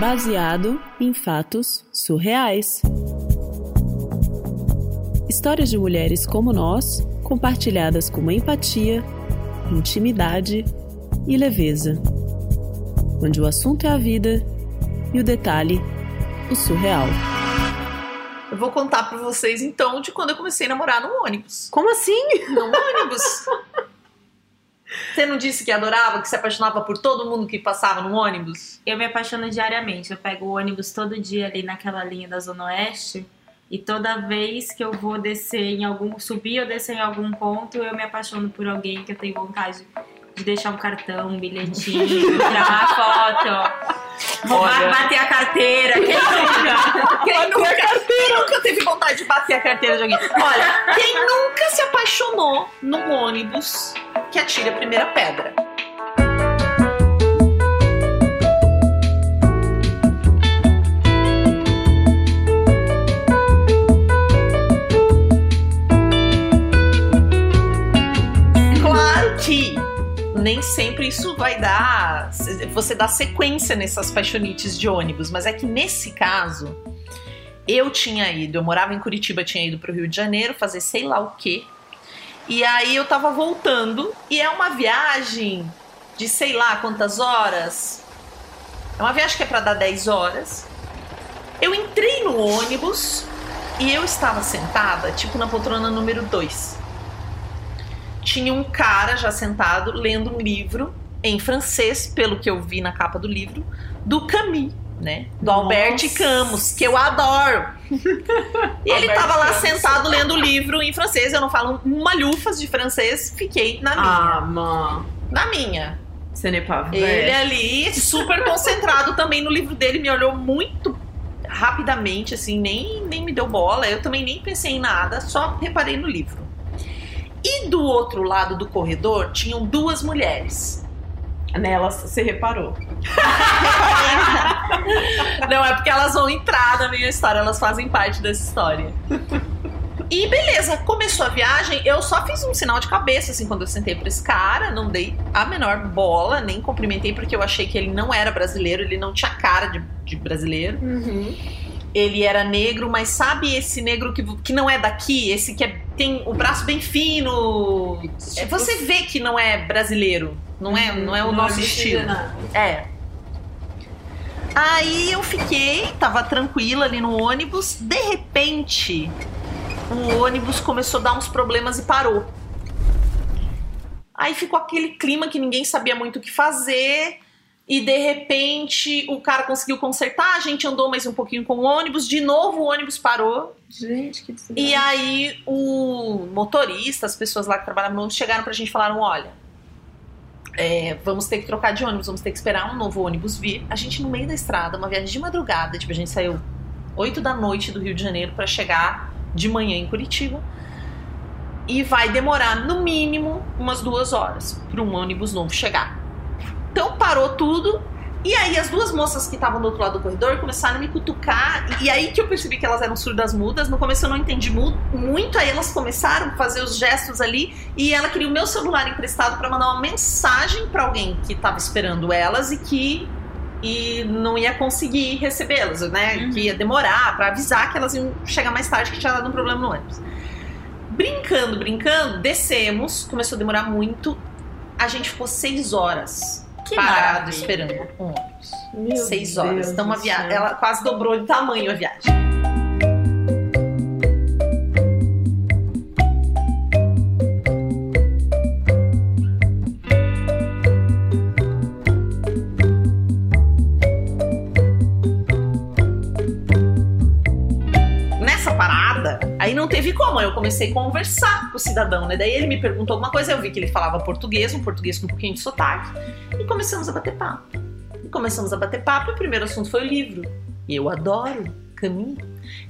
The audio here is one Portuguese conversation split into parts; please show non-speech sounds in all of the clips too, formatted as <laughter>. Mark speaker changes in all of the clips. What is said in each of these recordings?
Speaker 1: baseado em fatos surreais. Histórias de mulheres como nós, compartilhadas com empatia, intimidade e leveza. Onde o assunto é a vida e o detalhe, o surreal.
Speaker 2: Eu vou contar pra vocês então de quando eu comecei a namorar no ônibus.
Speaker 3: Como assim?
Speaker 2: No ônibus. <laughs> Você não disse que adorava, que se apaixonava por todo mundo que passava no ônibus?
Speaker 4: Eu me apaixono diariamente. Eu pego o ônibus todo dia ali naquela linha da Zona Oeste. E toda vez que eu vou descer em algum. subir ou descer em algum ponto, eu me apaixono por alguém que eu tenho vontade de deixar um cartão, um bilhetinho, tirar uma foto. Roubar,
Speaker 2: Olha.
Speaker 4: bater a carteira. Quem nunca? <laughs>
Speaker 2: Quem nunca, quem nunca teve vontade de bater a carteira de alguém? Olha, quem nunca se apaixonou num ônibus que atira a primeira pedra? Isso vai dar. Você dá sequência nessas paixonites de ônibus, mas é que nesse caso, eu tinha ido, eu morava em Curitiba, tinha ido pro Rio de Janeiro fazer sei lá o quê. E aí eu tava voltando, e é uma viagem de sei lá quantas horas. É uma viagem que é pra dar 10 horas. Eu entrei no ônibus e eu estava sentada, tipo na poltrona número 2 tinha um cara já sentado lendo um livro em francês, pelo que eu vi na capa do livro, do Camus, né? Do Albert
Speaker 3: Nossa.
Speaker 2: Camus, que eu adoro. e <laughs> ele
Speaker 3: Albert
Speaker 2: tava lá
Speaker 3: Camus.
Speaker 2: sentado lendo o livro em francês, eu não falo uma lufas de francês, fiquei na minha.
Speaker 3: Ah, mano.
Speaker 2: Na minha.
Speaker 3: Vrai.
Speaker 2: Ele ali, super concentrado também no livro dele, me olhou muito rapidamente, assim, nem, nem me deu bola. Eu também nem pensei em nada, só reparei no livro. E do outro lado do corredor tinham duas mulheres.
Speaker 3: Nelas você reparou. <laughs>
Speaker 2: Não, é porque elas vão entrar na minha história, elas fazem parte dessa história. E beleza, começou a viagem, eu só fiz um sinal de cabeça, assim, quando eu sentei pra esse cara, não dei a menor bola, nem cumprimentei, porque eu achei que ele não era brasileiro, ele não tinha cara de, de brasileiro. Ele era negro, mas sabe esse negro que, que não é daqui? Esse que é- tem o braço bem fino. É, Você vê que não é brasileiro, não é, não é o nosso estilo. É. Aí eu fiquei, tava tranquila ali no ônibus. De repente, o ônibus começou a dar uns problemas e parou. Aí ficou aquele clima que ninguém sabia muito o que fazer. E de repente o cara conseguiu consertar, a gente andou mais um pouquinho com o ônibus, de novo o ônibus parou.
Speaker 3: Gente, que
Speaker 2: E aí o motorista, as pessoas lá que trabalhavam no ônibus chegaram pra gente e falaram: olha, é, vamos ter que trocar de ônibus, vamos ter que esperar um novo ônibus vir. A gente no meio da estrada, uma viagem de madrugada, tipo, a gente saiu 8 da noite do Rio de Janeiro pra chegar de manhã em Curitiba. E vai demorar no mínimo umas duas horas para um ônibus novo chegar. Então parou tudo. E aí as duas moças que estavam do outro lado do corredor começaram a me cutucar. E aí que eu percebi que elas eram surdas mudas. No começo eu não entendi mu- muito. Aí elas começaram a fazer os gestos ali. E ela queria o meu celular emprestado para mandar uma mensagem para alguém que estava esperando elas e que e não ia conseguir recebê-las, né?
Speaker 4: Uhum.
Speaker 2: Que ia demorar para avisar que elas iam chegar mais tarde que tinha dado um problema no ônibus. Brincando, brincando, descemos. Começou a demorar muito. A gente ficou seis horas
Speaker 4: Que
Speaker 2: parado
Speaker 4: maravilha.
Speaker 2: esperando um ônibus. Seis horas.
Speaker 3: Deus
Speaker 2: Então, uma viagem. Ela quase dobrou de tamanho a viagem. Nessa parada, aí não teve como. aí Eu comecei a conversar com o cidadão, né? Daí ele me perguntou alguma coisa, eu vi que ele falava português, um português com um pouquinho de sotaque, e começamos a bater papo. E começamos a bater papo e o primeiro assunto foi o livro. E eu adoro Camus.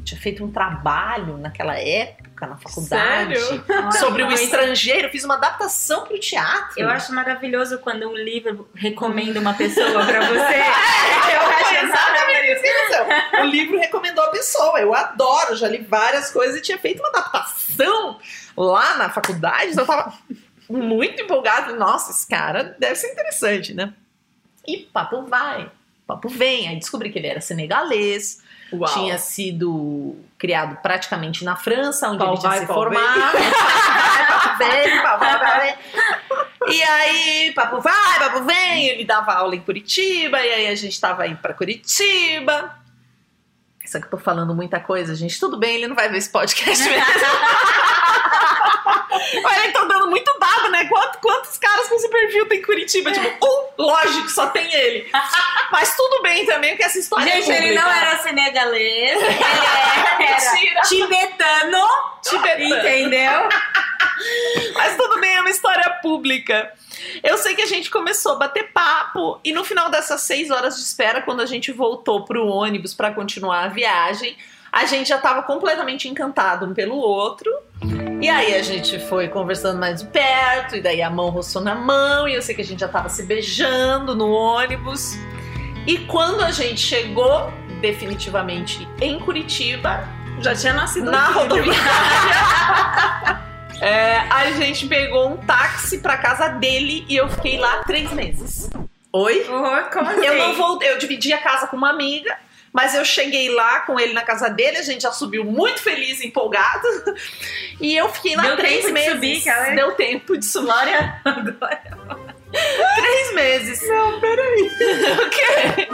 Speaker 2: Tinha feito um trabalho naquela época, na faculdade,
Speaker 3: Sério?
Speaker 2: sobre o estrangeiro. Eu fiz uma adaptação para o teatro.
Speaker 4: Eu acho maravilhoso quando um livro recomenda uma pessoa pra você. <laughs>
Speaker 2: Eu acho exatamente O livro recomendou a pessoa. Eu adoro, já li várias coisas e tinha feito uma adaptação lá na faculdade. Então eu tava muito empolgada. Nossa, esse cara deve ser interessante, né? E papo vai, Papo vem. Aí descobri que ele era senegalês,
Speaker 3: Uau.
Speaker 2: tinha sido criado praticamente na França, onde
Speaker 3: Pau
Speaker 2: ele tinha
Speaker 3: vai,
Speaker 2: se
Speaker 3: pau
Speaker 2: formado. <laughs> papo vem, papo vai, vem. E aí, papo vai, papo vem, ele dava aula em Curitiba, e aí a gente tava indo pra Curitiba. Só que eu tô falando muita coisa, gente. Tudo bem, ele não vai ver esse podcast mesmo. <laughs> Olha, ele tá dando muito dado, né? Quanto- quantos caras perfil tem em Curitiba? Tipo, um, lógico, só tem ele. <laughs> Mas tudo bem também, porque essa história é
Speaker 4: Gente, ele
Speaker 2: pública.
Speaker 4: não era senegalês, ele <laughs> era tibetano,
Speaker 2: Tibetano.
Speaker 4: entendeu? <laughs>
Speaker 2: Mas tudo bem, é uma história pública. Eu sei que a gente começou a bater papo e no final dessas seis horas de espera, quando a gente voltou pro ônibus para continuar a viagem, a gente já tava completamente encantado um pelo outro. E aí a gente foi conversando mais de perto, e daí a mão roçou na mão, e eu sei que a gente já tava se beijando no ônibus. E quando a gente chegou definitivamente em Curitiba,
Speaker 3: Já tinha nascido
Speaker 2: na rodoviária. <laughs> É, a gente pegou um táxi pra casa dele e eu fiquei lá três meses.
Speaker 3: Oi?
Speaker 4: Como assim?
Speaker 2: Eu não voltei, eu dividi a casa com uma amiga, mas eu cheguei lá com ele na casa dele, a gente já subiu muito feliz, empolgado. E eu fiquei lá
Speaker 4: Deu
Speaker 2: três
Speaker 4: tempo de
Speaker 2: meses.
Speaker 4: subir, cara?
Speaker 2: Deu tempo de subir.
Speaker 4: Glória. <laughs>
Speaker 2: Três meses.
Speaker 3: Não, peraí.
Speaker 2: O quê?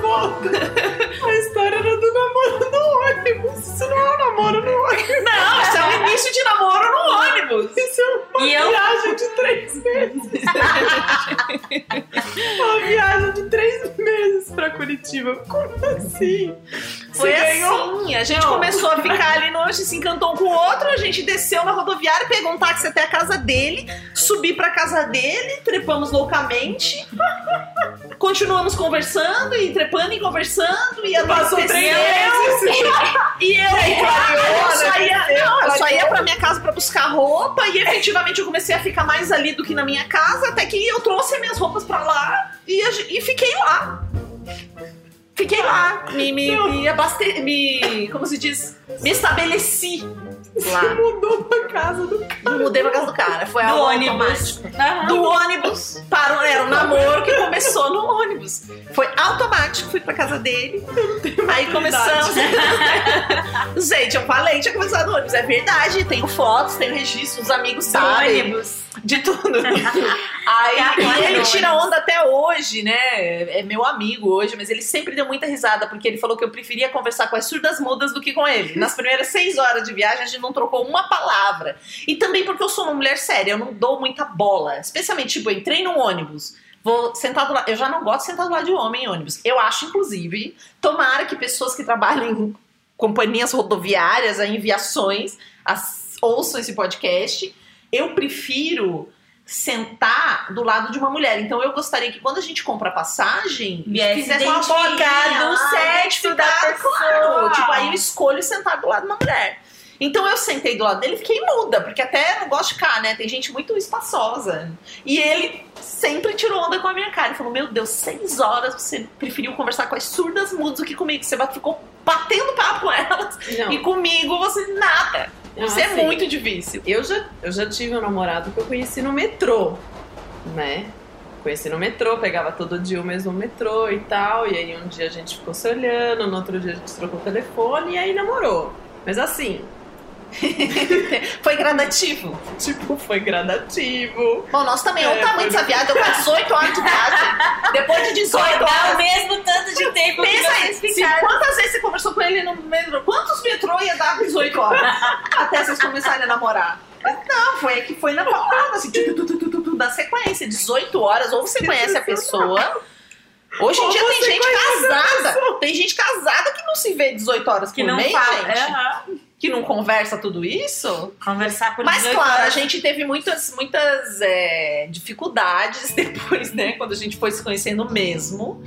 Speaker 3: Volta. A história era do namoro no ônibus. Isso não é um namoro no ônibus.
Speaker 2: Não, isso é o início de namoro no ônibus.
Speaker 3: Isso é uma
Speaker 4: E eu-
Speaker 3: viagem de três meses. <laughs> uma viagem de três meses pra Curitiba. Como assim?
Speaker 2: Foi
Speaker 3: ganhou
Speaker 2: assim, a gente
Speaker 3: Não.
Speaker 2: começou a ficar ali no se encantou um com o outro, a gente desceu na rodoviária, pegou um táxi até a casa dele, subi pra casa dele, trepamos loucamente, continuamos conversando e trepando e conversando e
Speaker 3: Passou três
Speaker 2: anoiteceu. E eu,
Speaker 3: clareou,
Speaker 2: eu só
Speaker 3: né?
Speaker 2: ia, não, eu só ia pra minha casa pra buscar roupa e efetivamente eu comecei a ficar mais ali do que na minha casa, até que eu trouxe as minhas roupas pra lá e, a e fiquei lá. Fiquei lá, me, me, me abaste... me, como se diz, me estabeleci
Speaker 3: Você
Speaker 2: lá. <laughs>
Speaker 3: mudou pra casa do cara.
Speaker 2: Mudei pra casa do cara, foi
Speaker 4: Do
Speaker 2: algo
Speaker 4: ônibus.
Speaker 2: automático.
Speaker 4: Aham.
Speaker 2: Do ônibus, parou, era um namoro que começou no ônibus. Foi automático, fui pra casa dele. Aí começamos. <laughs> Gente, eu falei, tinha começado no ônibus. É verdade, tenho fotos, tenho registro, os amigos sabem.
Speaker 4: ônibus.
Speaker 2: De tudo. <laughs> Aí,
Speaker 4: É
Speaker 2: e ele tira onda até hoje, né? É meu amigo hoje, mas ele sempre deu muita risada, porque ele falou que eu preferia conversar com as surdas mudas do que com ele. Nas primeiras seis horas de viagem, a gente não trocou uma palavra. E também porque eu sou uma mulher séria, eu não dou muita bola. Especialmente, tipo, eu entrei num ônibus. Vou sentar do lado. Eu já não gosto de sentar do lado de homem em ônibus. Eu acho, inclusive, tomara que pessoas que trabalham em companhias rodoviárias, em viações, as- ouçam esse podcast. Eu prefiro sentar do lado de uma mulher. Então eu gostaria que quando a gente compra a passagem,
Speaker 4: Viesse
Speaker 2: fizesse uma bolinha,
Speaker 4: do
Speaker 2: ah,
Speaker 4: sexo da pessoa.
Speaker 2: Claro. Tipo, aí eu escolho sentar do lado de uma mulher. Então eu sentei do lado dele e fiquei muda, porque até não gosto de ficar, né? Tem gente muito espaçosa. E ele sempre tirou onda com a minha cara. Ele falou: Meu Deus, seis horas você preferiu conversar com as surdas mudas do que comigo. Você ficou batendo papo com elas.
Speaker 3: Não,
Speaker 2: E comigo você nada.
Speaker 3: Não,
Speaker 2: Você é muito difícil.
Speaker 3: Eu já, eu já tive um namorado que eu conheci no metrô, né? Conheci no metrô, pegava todo dia o mesmo metrô e tal. E aí um dia a gente ficou se olhando, no outro dia a gente trocou o telefone e aí namorou. Mas assim, <laughs>
Speaker 2: Foi gradativo.
Speaker 3: tipo, foi gradativo.
Speaker 2: Bom, nós também.
Speaker 3: É,
Speaker 2: o tamanho
Speaker 3: foi-
Speaker 2: dessa. Eu com 18 horas de viagem. <laughs> Depois de 18
Speaker 4: Dá o mesmo tanto de tempo que
Speaker 2: Pensa aí,
Speaker 4: vocês
Speaker 2: se,
Speaker 4: ficaram.
Speaker 2: quantas vezes você conversou com ele no metrô? Quantos metrô ia dar 18 horas? <laughs> até vocês começarem a namorar? Não, foi que foi na palavra, assim, tu, tu, tu, da sequência. 18 horas, ou você conhece a pessoa. Hoje em
Speaker 3: Ou
Speaker 2: dia tem gente casada. Tem gente casada que não se vê 18 horas
Speaker 4: Que
Speaker 2: por
Speaker 4: não
Speaker 2: mês,
Speaker 4: fala.
Speaker 2: gente.
Speaker 4: Aham.
Speaker 2: Que não conversa tudo isso.
Speaker 4: Conversar por
Speaker 2: Mas
Speaker 4: 18
Speaker 2: claro, a gente teve muitas, muitas é, dificuldades <laughs> depois, né? Quando a gente foi se conhecendo mesmo.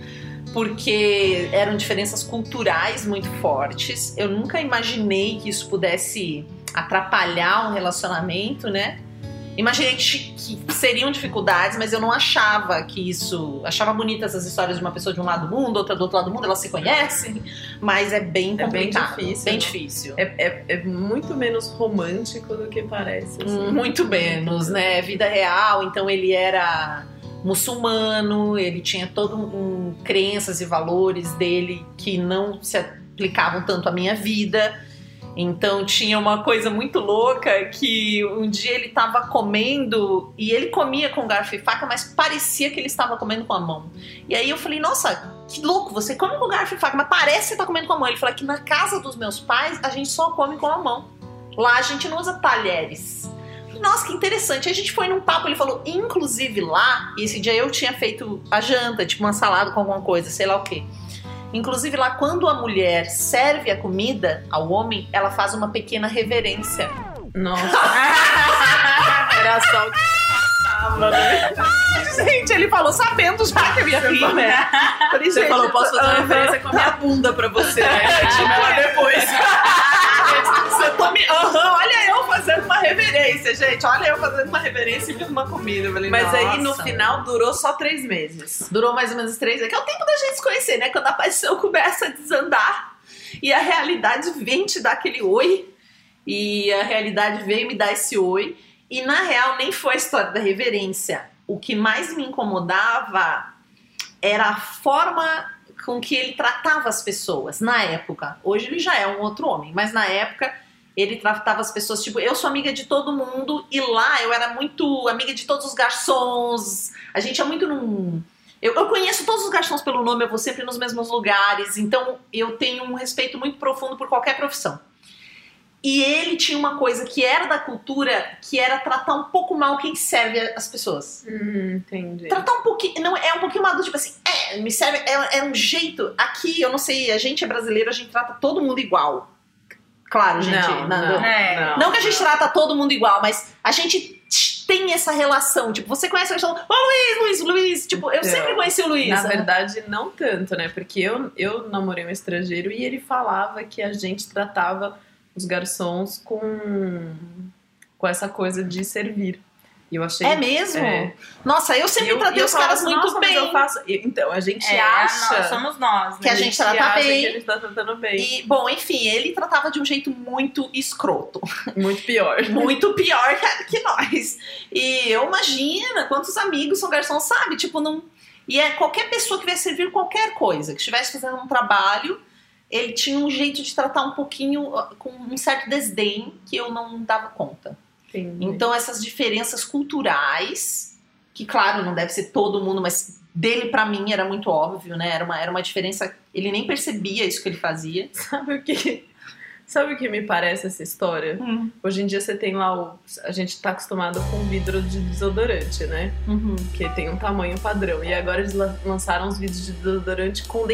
Speaker 2: Porque eram diferenças culturais muito fortes. Eu nunca imaginei que isso pudesse atrapalhar um relacionamento, né? Imaginei que, que seriam dificuldades, mas eu não achava que isso. Achava bonitas as histórias de uma pessoa de um lado do mundo, outra do outro lado do mundo, elas se conhecem, mas é bem
Speaker 3: É bem
Speaker 2: complicado.
Speaker 3: difícil,
Speaker 2: Bem
Speaker 3: né?
Speaker 2: difícil.
Speaker 3: É, é, é muito menos romântico do que parece. assim.
Speaker 2: Hum, Muito menos, né? Vida real, então ele era muçulmano, ele tinha todo um crenças e valores dele que não se aplicavam tanto à minha vida. Então tinha uma coisa muito louca que um dia ele estava comendo e ele comia com garfo e faca, mas parecia que ele estava comendo com a mão. E aí eu falei, nossa, que louco, você come com garfo e faca, mas parece que você tá comendo com a mão. Ele falou que na casa dos meus pais a gente só come com a mão. Lá a gente não usa talheres. Nossa, que interessante. Aí a gente foi num papo, ele falou, inclusive lá, e esse dia eu tinha feito a janta, tipo uma salada com alguma coisa, sei lá o quê. Inclusive lá, quando a mulher serve a comida ao homem, ela faz uma pequena reverência.
Speaker 3: Nossa. <laughs> Era só o que faltava, né?
Speaker 2: Gente, ele falou sabendo já que eu ia rir, né? Falei,
Speaker 3: Você
Speaker 2: gente,
Speaker 3: falou, posso fazer uma
Speaker 2: aham.
Speaker 3: referência com a minha bunda pra você, né? <laughs> Tipo, depois. <laughs>
Speaker 2: Você tome. Aham, olha fazendo uma reverência, gente. Olha eu fazendo uma reverência e fiz uma comida. Falei,
Speaker 3: Mas aí no final durou só três meses.
Speaker 2: Durou mais ou menos três meses, que é o tempo da gente se conhecer, né? Quando a paixão começa a desandar e a realidade vem te dar aquele oi. E a realidade veio me dar esse oi. E na real, nem foi a história da reverência. O que mais me incomodava era a forma com que ele tratava as pessoas na época. Hoje ele já é um outro homem, mas na época ele tratava as pessoas tipo, eu sou amiga de todo mundo e lá eu era muito amiga de todos os garçons. A gente é muito num eu, eu conheço todos os garçons pelo nome, eu vou sempre nos mesmos lugares, então eu tenho um respeito muito profundo por qualquer profissão. E ele tinha uma coisa que era da cultura, que era tratar um pouco mal quem serve as pessoas.
Speaker 3: Hum, entendi.
Speaker 2: Tratar um pouquinho, não é um pouquinho mal tipo assim, é, me serve, é, é um jeito. Aqui, eu não sei, a gente é brasileiro, a gente trata todo mundo igual. Claro, gente.
Speaker 3: Não,
Speaker 2: na-
Speaker 3: não,
Speaker 4: É.
Speaker 2: não que a gente trata todo mundo igual, mas a gente tem essa relação. Tipo, você conhece a pessoa, ô Luiz, Luiz, Luiz. Tipo, eu
Speaker 3: Então,
Speaker 2: sempre conheci o Luiz.
Speaker 3: Na verdade, não tanto, né? Porque eu, eu namorei um estrangeiro e ele falava que a gente tratava os garçons com, com essa coisa de servir. Eu achei.
Speaker 2: É mesmo?
Speaker 3: É.
Speaker 2: Nossa, eu sempre
Speaker 3: eu,
Speaker 2: tratei
Speaker 3: eu
Speaker 2: os caras muito
Speaker 3: "Nossa,
Speaker 2: bem.
Speaker 3: eu faço... Então, a gente
Speaker 4: É,
Speaker 3: acha
Speaker 4: nós, somos nós,
Speaker 2: Que a
Speaker 4: né?
Speaker 2: gente trata
Speaker 3: acha
Speaker 2: bem.
Speaker 3: que a gente tá tratando bem.
Speaker 2: E, bom, enfim, ele tratava de um jeito muito escroto.
Speaker 3: Muito pior. <laughs>
Speaker 2: Muito pior que, nós. E eu imagino quantos amigos são garçons, sabe? Tipo, não. E é qualquer pessoa que vai servir qualquer coisa, que estivesse fazendo um trabalho, ele tinha um jeito de tratar um pouquinho, com um certo desdém que eu não dava conta.
Speaker 3: Entendi.
Speaker 2: Então, essas diferenças culturais, que claro, não deve ser todo mundo, mas dele pra mim era muito óbvio, né? Era uma, era uma diferença. Ele nem percebia isso que ele fazia. <laughs>
Speaker 3: Sabe o que. Sabe o que me parece essa história? Hoje em dia você tem lá o. A gente tá acostumado com vidro de desodorante, né?
Speaker 2: Uhum.
Speaker 3: Que tem um tamanho padrão. E agora eles la- lançaram uns vidros de desodorante com,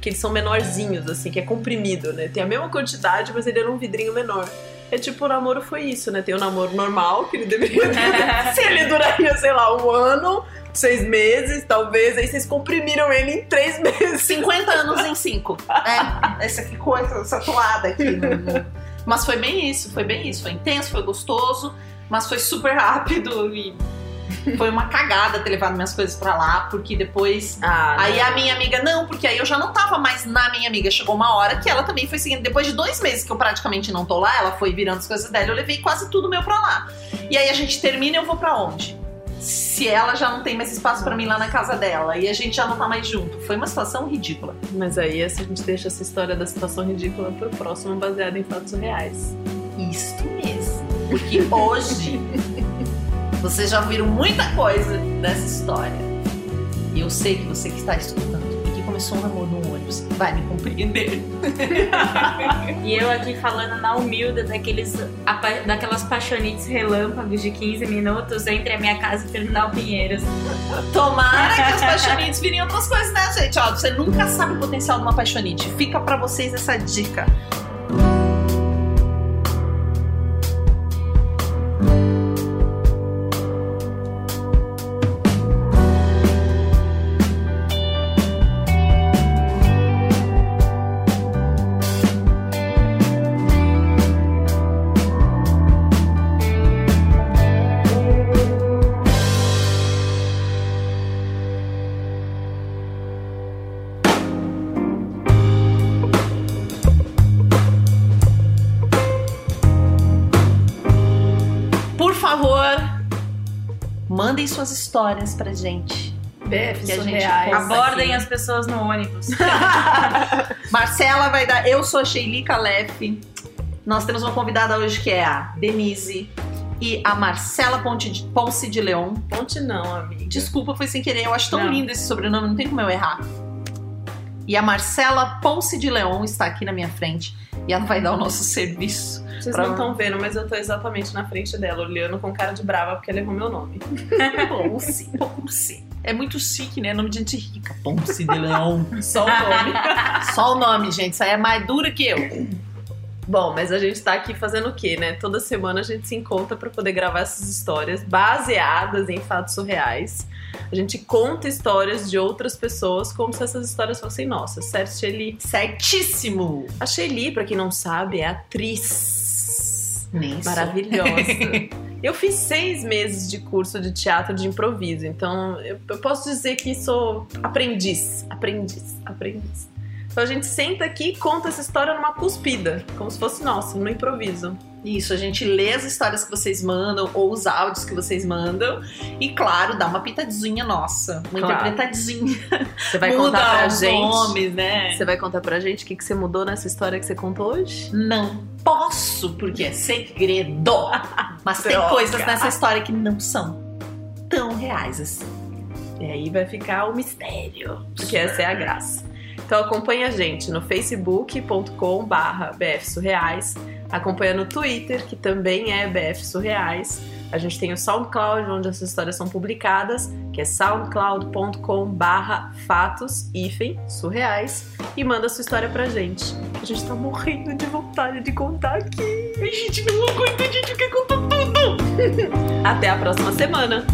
Speaker 3: que eles são menorzinhos, assim, que é comprimido, né? Tem a mesma quantidade, mas ele era um vidrinho menor. É tipo, o namoro foi isso, né? Tem o namoro normal, que ele deveria ter. Se ele duraria, sei lá, um ano, seis meses, talvez, aí vocês comprimiram ele em três meses.
Speaker 2: 50 anos em 5. É, essa que coisa, essa toada aqui. no- Mas foi bem isso, foi bem isso. Foi intenso, foi gostoso, mas foi super rápido e foi uma cagada ter levado minhas coisas pra lá, porque depois.
Speaker 3: Ah,
Speaker 2: Aí
Speaker 3: não.
Speaker 2: a minha amiga, não, porque aí eu já não tava mais na minha amiga. Chegou uma hora que ela também foi seguindo. Depois de dois meses que eu praticamente não tô lá, ela foi virando as coisas dela, eu levei quase tudo meu pra lá. E aí a gente termina e eu vou pra onde? Se ela já não tem mais espaço pra mim lá na casa dela e a gente já não tá mais junto. Foi uma situação ridícula.
Speaker 3: Mas aí a gente deixa essa história da situação ridícula pro próximo, baseado em fatos reais.
Speaker 2: Isto mesmo. Porque hoje vocês já viram muita coisa dessa história. E eu sei que você que está escutando e que começou um namoro no ônibus vai me compreender. <laughs>
Speaker 4: E eu aqui falando na humilde daqueles, daquelas paixonites relâmpagos de 15 minutos entre a minha casa e Terminal Pinheiros.
Speaker 2: Tomara que as <laughs> paixonites virem outras coisas, né, gente? Ó, você nunca sabe o potencial de uma paixonite. Fica pra vocês essa dica. favor, mandem suas histórias pra gente.
Speaker 3: BF
Speaker 2: que a gente
Speaker 4: abordem
Speaker 2: aqui.
Speaker 4: as pessoas no ônibus. <laughs>
Speaker 2: Marcela vai dar. Eu sou a Sheili Calef. Nós temos uma convidada hoje que é a Denise e a Marcela Ponte de, Ponce de Leon.
Speaker 3: Ponte não, amiga.
Speaker 2: Desculpa, foi sem querer. Eu acho tão
Speaker 3: não.
Speaker 2: lindo esse sobrenome, não tem como eu errar. E a Marcela Ponce de Leon está aqui na minha frente e ela vai dar o nosso serviço.
Speaker 3: Vocês
Speaker 2: Pra-
Speaker 3: não estão vendo, mas eu tô exatamente na frente dela, olhando com cara de brava porque ela errou meu nome. <laughs>
Speaker 2: Ponce, Ponce. É muito chique, né? Nome de gente rica. Ponce de Leon.
Speaker 3: Só o nome. <laughs>
Speaker 2: Só o nome, gente. Isso aí é mais dura que eu.
Speaker 3: Bom, mas a gente tá aqui fazendo o quê, né? Toda semana a gente se encontra pra poder gravar essas histórias baseadas em fatos surreais. A gente conta histórias de outras pessoas como se essas histórias fossem nossas, certo, Shelly?
Speaker 2: Certíssimo.
Speaker 3: A Shelly, pra quem não sabe, é atriz.
Speaker 2: Nem.
Speaker 3: Maravilhosa. <laughs> Eu fiz seis meses de curso de teatro de improviso, então eu, eu posso dizer que sou aprendiz, aprendiz, aprendiz. Então a gente senta aqui e conta essa história numa cuspida, como se fosse nossa, no improviso.
Speaker 2: Isso, a gente lê as histórias que vocês mandam ou os áudios que vocês mandam e, claro, dá uma pitadinha nossa, uma
Speaker 3: Claro.
Speaker 2: interpretadinha.
Speaker 3: Você vai
Speaker 2: Muda
Speaker 3: contar pra
Speaker 2: os
Speaker 3: gente.
Speaker 2: nomes, né?
Speaker 3: Você vai contar pra gente o que, que você mudou nessa história que você contou hoje?
Speaker 2: Não posso, porque é segredo. Mas tem coisas nessa história que não são tão reais assim.
Speaker 3: E aí vai ficar o mistério, porque essa é a graça. Então acompanha a gente no facebook.com barra bfsurreais, acompanha no Twitter, que também é BF Surreais. A gente tem o SoundCloud, onde essas histórias são publicadas, que é soundcloud.com barra fatos hífen surreais e manda sua história pra gente. A gente tá morrendo de vontade de contar aqui.
Speaker 2: A gente não aguenta, a gente quer contar tudo. <laughs>
Speaker 3: Até a próxima semana!